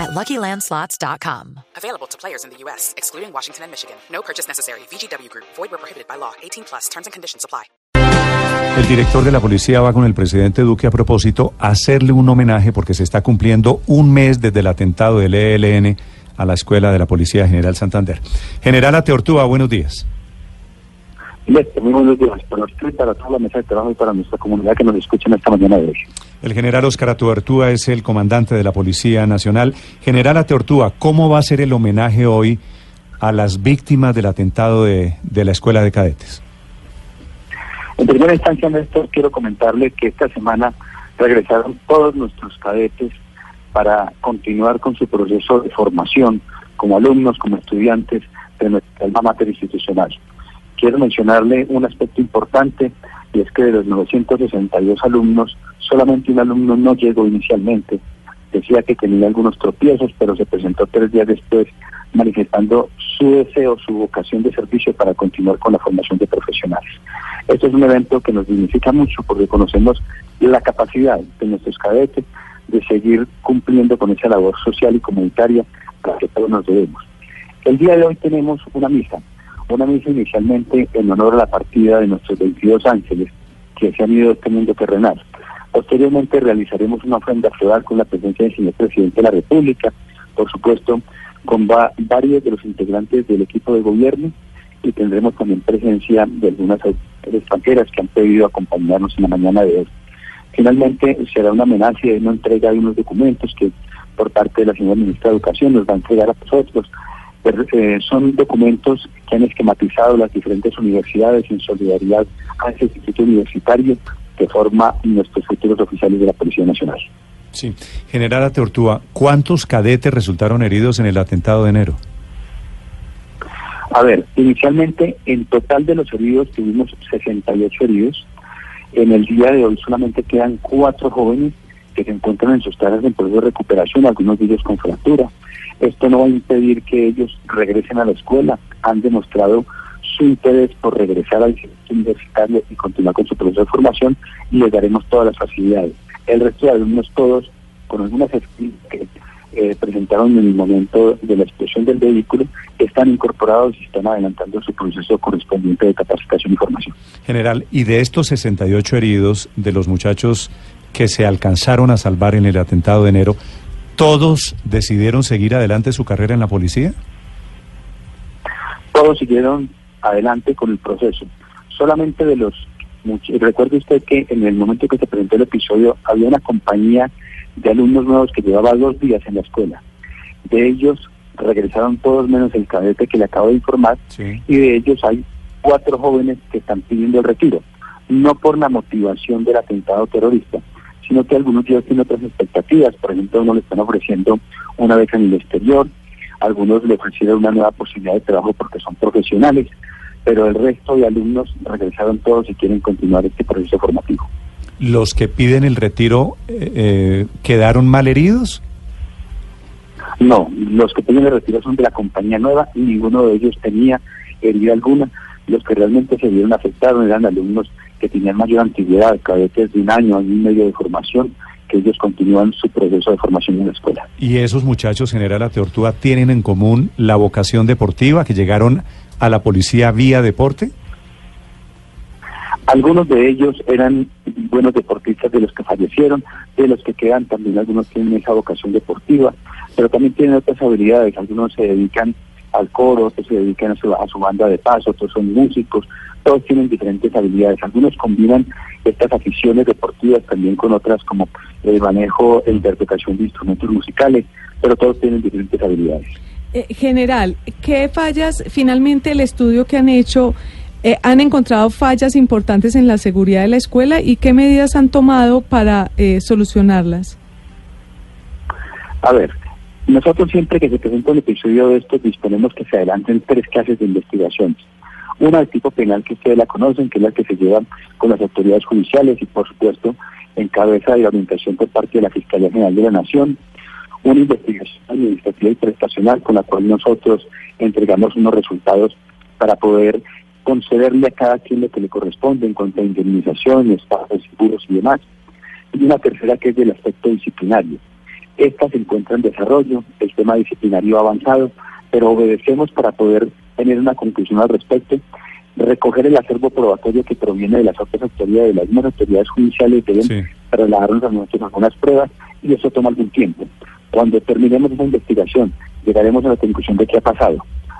at LuckyLandSlots.com. Available to players in the U.S., excluding Washington and Michigan. No purchase necessary. VGW Group. Void where prohibited by law. 18 plus. Terms and conditions apply. El director de la policía va con el presidente Duque a propósito a hacerle un homenaje porque se está cumpliendo un mes desde el atentado del ELN a la escuela de la Policía General Santander. General Ateortúa, buenos días. Muy buenos días para usted, para toda la mesa de trabajo y para nuestra comunidad que nos escuchan esta mañana de hoy. El general Oscar Ateortúa es el comandante de la Policía Nacional. General Ateortúa, ¿cómo va a ser el homenaje hoy a las víctimas del atentado de, de la escuela de cadetes? En primera instancia, Néstor, quiero comentarle que esta semana regresaron todos nuestros cadetes para continuar con su proceso de formación como alumnos, como estudiantes de nuestra alma mater institucional. Quiero mencionarle un aspecto importante y es que de los 962 alumnos, solamente un alumno no llegó inicialmente. Decía que tenía algunos tropiezos, pero se presentó tres días después manifestando su deseo, su vocación de servicio para continuar con la formación de profesionales. Este es un evento que nos dignifica mucho porque conocemos la capacidad de nuestros cadetes de seguir cumpliendo con esa labor social y comunitaria a la que todos nos debemos. El día de hoy tenemos una misa, una misa inicialmente en honor a la partida de nuestros 22 ángeles que se han ido de este mundo terrenal. Posteriormente realizaremos una ofrenda floral con la presencia del señor presidente de la República, por supuesto con varios de los integrantes del equipo de gobierno y tendremos también presencia de algunas extranjeras que han pedido acompañarnos en la mañana de hoy. Finalmente será una amenaza y una entrega de unos documentos que por parte de la señora ministra de Educación nos va a entregar a nosotros. Eh, son documentos que han esquematizado las diferentes universidades en solidaridad a ese instituto universitario que forma nuestros futuros oficiales de la Policía Nacional. Sí. General Ateortúa, ¿cuántos cadetes resultaron heridos en el atentado de enero? A ver, inicialmente en total de los heridos tuvimos 68 heridos. En el día de hoy solamente quedan cuatro jóvenes que se encuentran en sus tareas en proceso de recuperación, algunos de ellos con fractura. Esto no va a impedir que ellos regresen a la escuela. Han demostrado su interés por regresar al instituto universitario y continuar con su proceso de formación y les daremos todas las facilidades. El resto de alumnos todos, con algunas que eh, presentaron en el momento de la explosión del vehículo, están incorporados y están adelantando su proceso correspondiente de capacitación y formación. General, y de estos 68 heridos, de los muchachos que se alcanzaron a salvar en el atentado de enero, ¿todos decidieron seguir adelante su carrera en la policía? Todos siguieron adelante con el proceso. Solamente de los recuerde usted que en el momento que se presentó el episodio había una compañía de alumnos nuevos que llevaba dos días en la escuela. De ellos regresaron todos menos el cadete que le acabo de informar y de ellos hay cuatro jóvenes que están pidiendo el retiro, no por la motivación del atentado terrorista, sino que algunos ellos tienen otras expectativas, por ejemplo, uno le están ofreciendo una beca en el exterior, algunos le ofrecieron una nueva posibilidad de trabajo porque son profesionales, pero el resto de alumnos regresaron todos y quieren continuar este proceso formativo. ¿Los que piden el retiro eh, eh, quedaron mal heridos? No, los que piden el retiro son de la compañía nueva y ninguno de ellos tenía herida alguna. Los que realmente se vieron afectados eran alumnos que tenían mayor antigüedad, cadetes de un año, año y medio de formación, que ellos continúan su proceso de formación en la escuela. ¿Y esos muchachos, General Ateortúa, tienen en común la vocación deportiva, que llegaron a la policía vía deporte? Algunos de ellos eran buenos deportistas de los que fallecieron, de los que quedan también algunos tienen esa vocación deportiva, pero también tienen otras habilidades, algunos se dedican al coro, otros se dedican a su, a su banda de paso, otros son músicos, todos tienen diferentes habilidades, algunos combinan estas aficiones deportivas también con otras como el manejo e interpretación de instrumentos musicales, pero todos tienen diferentes habilidades. Eh, general, ¿qué fallas finalmente el estudio que han hecho? Eh, ¿Han encontrado fallas importantes en la seguridad de la escuela y qué medidas han tomado para eh, solucionarlas? A ver, nosotros siempre que se presenta un episodio de estos disponemos que se adelanten tres clases de investigaciones. Una de tipo penal que ustedes la conocen, que es la que se lleva con las autoridades judiciales y por supuesto en cabeza de orientación por parte de la Fiscalía General de la Nación. Una investigación administrativa y prestacional con la cual nosotros entregamos unos resultados para poder concederle a cada quien lo que le corresponde en cuanto a indemnizaciones, pagos seguros y demás. Y una tercera que es del aspecto disciplinario. Esta se encuentra en desarrollo, el tema disciplinario avanzado, pero obedecemos para poder tener una conclusión al respecto, recoger el acervo probatorio que proviene de las otras autoridades, de las mismas autoridades judiciales deben sí. trasladarnos a nosotros algunas pruebas y eso toma algún tiempo. Cuando terminemos esa investigación, llegaremos a la conclusión de qué ha pasado.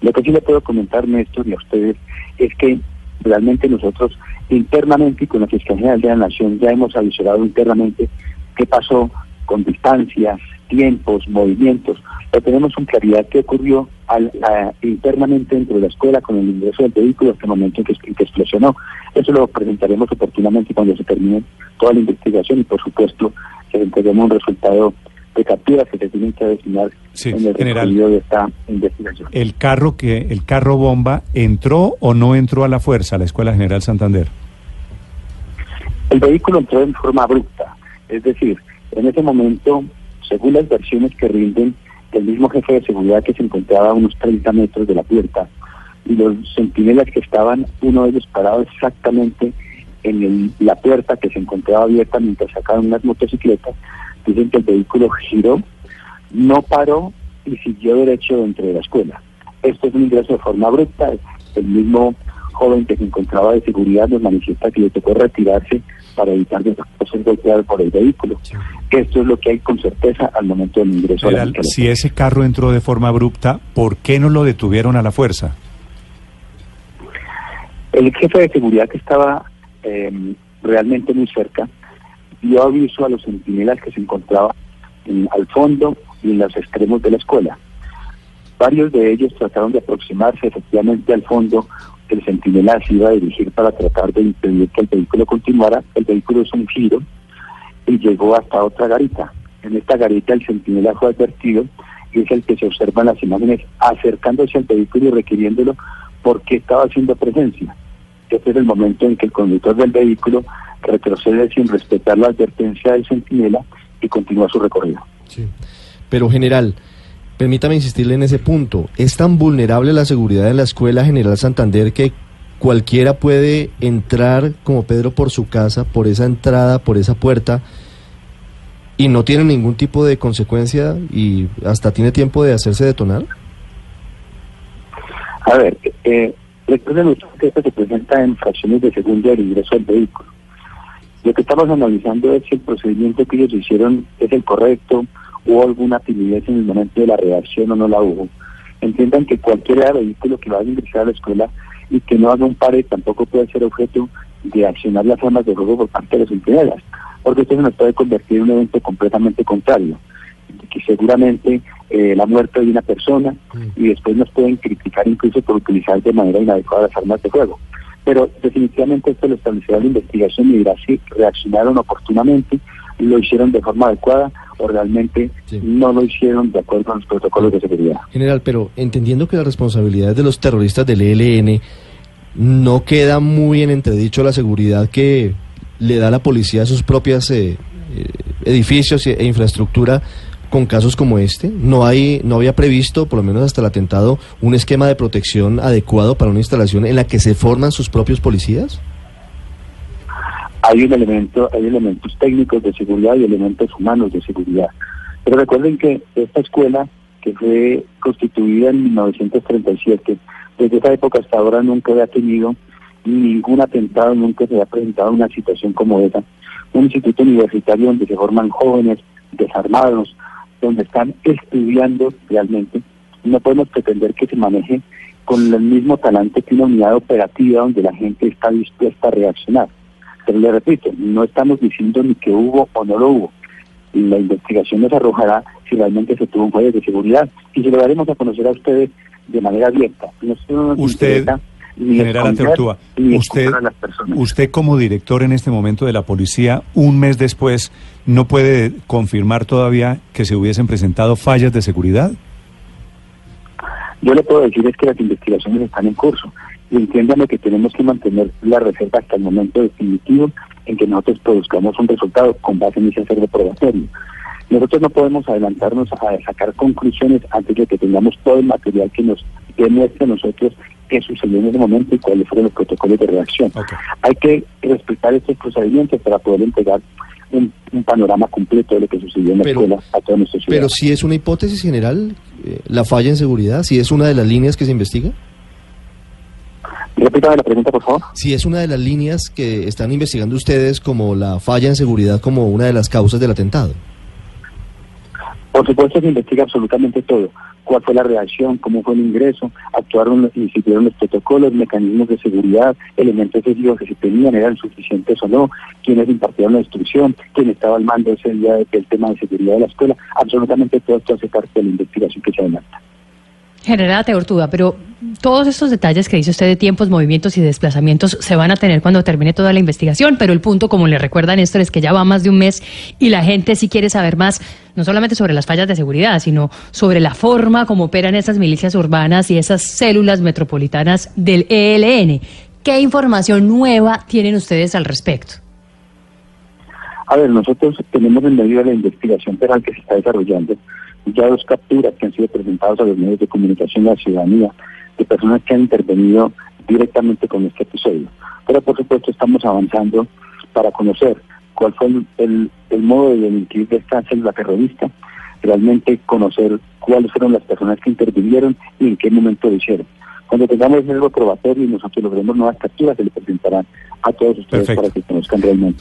Lo que sí le puedo comentar, Néstor, y a ustedes, es que realmente nosotros internamente y con la Fiscalía de la Nación ya hemos avisorado internamente qué pasó con distancias, tiempos, movimientos. Pero tenemos con claridad qué ocurrió al, a, internamente dentro de la escuela con el ingreso del vehículo hasta el momento en que, que explosionó. Eso lo presentaremos oportunamente cuando se termine toda la investigación y por supuesto que entreguemos un resultado de capturas que se tienen que designar sí, en el general, de esta investigación. El carro que el carro bomba entró o no entró a la fuerza a la Escuela General Santander. El vehículo entró en forma abrupta, es decir, en ese momento, según las versiones que rinden del mismo jefe de seguridad que se encontraba a unos 30 metros de la puerta, y los centinelas que estaban, uno de ellos parado exactamente en el, la puerta que se encontraba abierta mientras sacaban unas motocicletas, dicen que el vehículo giró, no paró y siguió derecho dentro de la escuela. Esto es un ingreso de forma abrupta. El mismo joven que se encontraba de seguridad nos manifiesta que le tocó retirarse para evitar que ser golpeado por el vehículo. Sí. Esto es lo que hay con certeza al momento del ingreso. Era, a la si ese carro entró de forma abrupta, ¿por qué no lo detuvieron a la fuerza? El jefe de seguridad que estaba eh, realmente muy cerca dio aviso a los centinelas que se encontraban en, al fondo y en los extremos de la escuela. Varios de ellos trataron de aproximarse efectivamente al fondo el centinela se iba a dirigir para tratar de impedir que el vehículo continuara. El vehículo es un giro y llegó hasta otra garita. En esta garita el centinela fue advertido y es el que se observa en las imágenes acercándose al vehículo y requiriéndolo porque estaba haciendo presencia. Este es el momento en que el conductor del vehículo retrocede sin respetar la advertencia del centinela y continúa su recorrido. Sí. Pero general, permítame insistirle en ese punto, ¿es tan vulnerable la seguridad de la Escuela General Santander que cualquiera puede entrar como Pedro por su casa, por esa entrada, por esa puerta, y no tiene ningún tipo de consecuencia y hasta tiene tiempo de hacerse detonar? A ver, eh, recuerden que esto se presenta en fracciones de segundo del ingreso del vehículo. Lo que estamos analizando es si el procedimiento que ellos hicieron es el correcto, hubo alguna timidez en el momento de la reacción o no la hubo. Entiendan que cualquier vehículo que vaya a ingresar a la escuela y que no haga un pare tampoco puede ser objeto de accionar las armas de juego por parte de los empleados, porque esto se nos puede convertir en un evento completamente contrario, que seguramente eh, la muerte de una persona y después nos pueden criticar incluso por utilizar de manera inadecuada las armas de fuego. Pero definitivamente esto lo establecerá la investigación y dirá si reaccionaron oportunamente, lo hicieron de forma adecuada o realmente sí. no lo hicieron de acuerdo con los protocolos de seguridad. General, pero entendiendo que la responsabilidad de los terroristas del ELN no queda muy en entredicho la seguridad que le da la policía a sus propias eh, edificios e infraestructura con casos como este? ¿No hay no había previsto, por lo menos hasta el atentado, un esquema de protección adecuado para una instalación en la que se forman sus propios policías? Hay un elemento, hay elementos técnicos de seguridad y elementos humanos de seguridad. Pero recuerden que esta escuela, que fue constituida en 1937, desde esa época hasta ahora nunca había tenido ningún atentado, nunca se había presentado una situación como esa. Un instituto universitario donde se forman jóvenes desarmados, donde están estudiando realmente. No podemos pretender que se maneje con el mismo talante que una unidad operativa donde la gente está dispuesta a reaccionar. Pero le repito, no estamos diciendo ni que hubo o no lo hubo. La investigación nos arrojará si realmente se tuvo un fallo de seguridad y se lo daremos a conocer a ustedes de manera abierta. No usted, general Anteortúa, usted, usted como director en este momento de la policía, un mes después, ¿no puede confirmar todavía que se hubiesen presentado fallas de seguridad? Yo le puedo decir es que las investigaciones están en curso y entiéndame que tenemos que mantener la reserva hasta el momento definitivo en que nosotros produzcamos un resultado con base en ese acervo probatorio. Nosotros no podemos adelantarnos a sacar conclusiones antes de que tengamos todo el material que nos demuestre a nosotros qué sucedió en ese momento y cuáles fueron los protocolos de reacción. Hay que respetar estos procedimientos para poder entregar un, panorama completo de lo que sucedió en la escuela a todos nuestros Pero si es una hipótesis general, eh, la falla en seguridad, si es una de las líneas que se investiga. Repítame la pregunta, por favor. Si es una de las líneas que están investigando ustedes como la falla en seguridad como una de las causas del atentado. Por supuesto se investiga absolutamente todo. Cuál fue la reacción, cómo fue el ingreso, actuaron y siguieron los protocolos, mecanismos de seguridad, elementos de que se tenían, eran suficientes o no, quiénes impartieron la instrucción, quién estaba al mando ese día del tema de seguridad de la escuela. Absolutamente todo esto hace parte de la investigación que se adelanta. General Teortuda, pero todos estos detalles que dice usted de tiempos, movimientos y desplazamientos se van a tener cuando termine toda la investigación, pero el punto, como le recuerda Néstor, es que ya va más de un mes y la gente sí quiere saber más, no solamente sobre las fallas de seguridad, sino sobre la forma como operan esas milicias urbanas y esas células metropolitanas del ELN. ¿Qué información nueva tienen ustedes al respecto? A ver, nosotros tenemos en medio de la investigación penal que se está desarrollando ya dos capturas que han sido presentadas a los medios de comunicación de la ciudadanía de personas que han intervenido directamente con este episodio. Pero por supuesto estamos avanzando para conocer cuál fue el, modo de delinquir de esta célula terrorista, realmente conocer cuáles fueron las personas que intervinieron y en qué momento lo hicieron. Cuando tengamos algo probatorio y nosotros logremos nuevas capturas, se le presentarán a todos ustedes para que conozcan realmente.